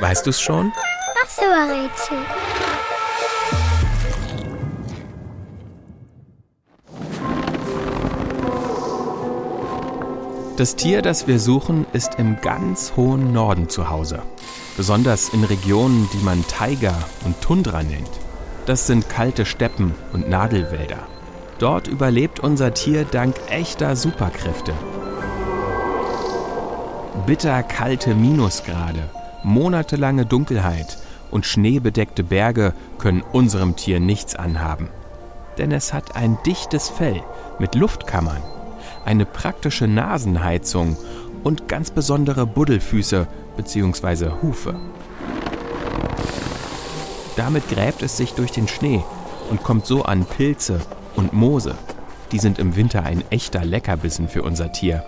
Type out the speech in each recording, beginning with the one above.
Weißt du's schon? Ach so, Rätsel. Das Tier, das wir suchen, ist im ganz hohen Norden zu Hause. Besonders in Regionen, die man Taiga und Tundra nennt. Das sind kalte Steppen und Nadelwälder. Dort überlebt unser Tier dank echter Superkräfte. Bitterkalte Minusgrade, monatelange Dunkelheit und schneebedeckte Berge können unserem Tier nichts anhaben. Denn es hat ein dichtes Fell mit Luftkammern eine praktische Nasenheizung und ganz besondere Buddelfüße bzw. Hufe. Damit gräbt es sich durch den Schnee und kommt so an Pilze und Moose. Die sind im Winter ein echter Leckerbissen für unser Tier.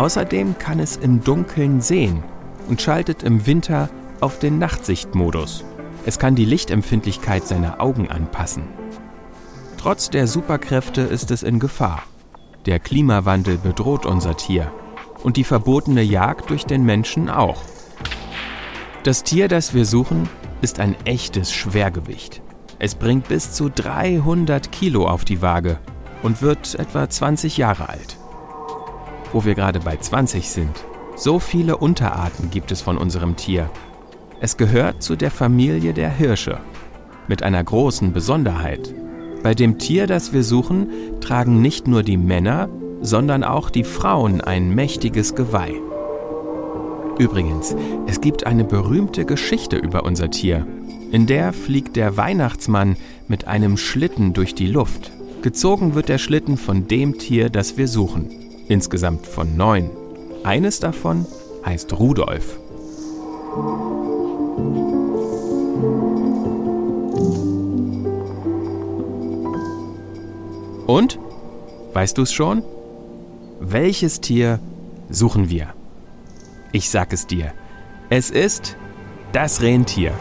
Außerdem kann es im Dunkeln sehen und schaltet im Winter auf den Nachtsichtmodus. Es kann die Lichtempfindlichkeit seiner Augen anpassen. Trotz der Superkräfte ist es in Gefahr. Der Klimawandel bedroht unser Tier und die verbotene Jagd durch den Menschen auch. Das Tier, das wir suchen, ist ein echtes Schwergewicht. Es bringt bis zu 300 Kilo auf die Waage und wird etwa 20 Jahre alt. Wo wir gerade bei 20 sind, so viele Unterarten gibt es von unserem Tier. Es gehört zu der Familie der Hirsche. Mit einer großen Besonderheit. Bei dem Tier, das wir suchen, tragen nicht nur die Männer, sondern auch die Frauen ein mächtiges Geweih. Übrigens, es gibt eine berühmte Geschichte über unser Tier. In der fliegt der Weihnachtsmann mit einem Schlitten durch die Luft. Gezogen wird der Schlitten von dem Tier, das wir suchen. Insgesamt von neun. Eines davon heißt Rudolf. Und? Weißt du es schon? Welches Tier suchen wir? Ich sag es dir. Es ist das Rentier.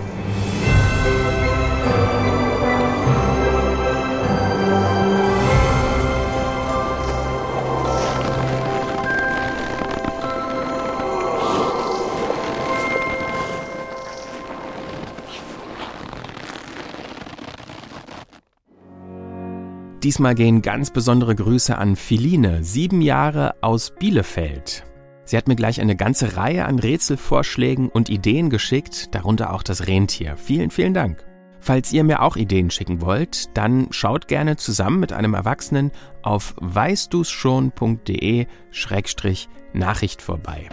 Diesmal gehen ganz besondere Grüße an Philine, sieben Jahre aus Bielefeld. Sie hat mir gleich eine ganze Reihe an Rätselvorschlägen und Ideen geschickt, darunter auch das Rentier. Vielen, vielen Dank. Falls ihr mir auch Ideen schicken wollt, dann schaut gerne zusammen mit einem Erwachsenen auf weißdusschon.de-nachricht vorbei.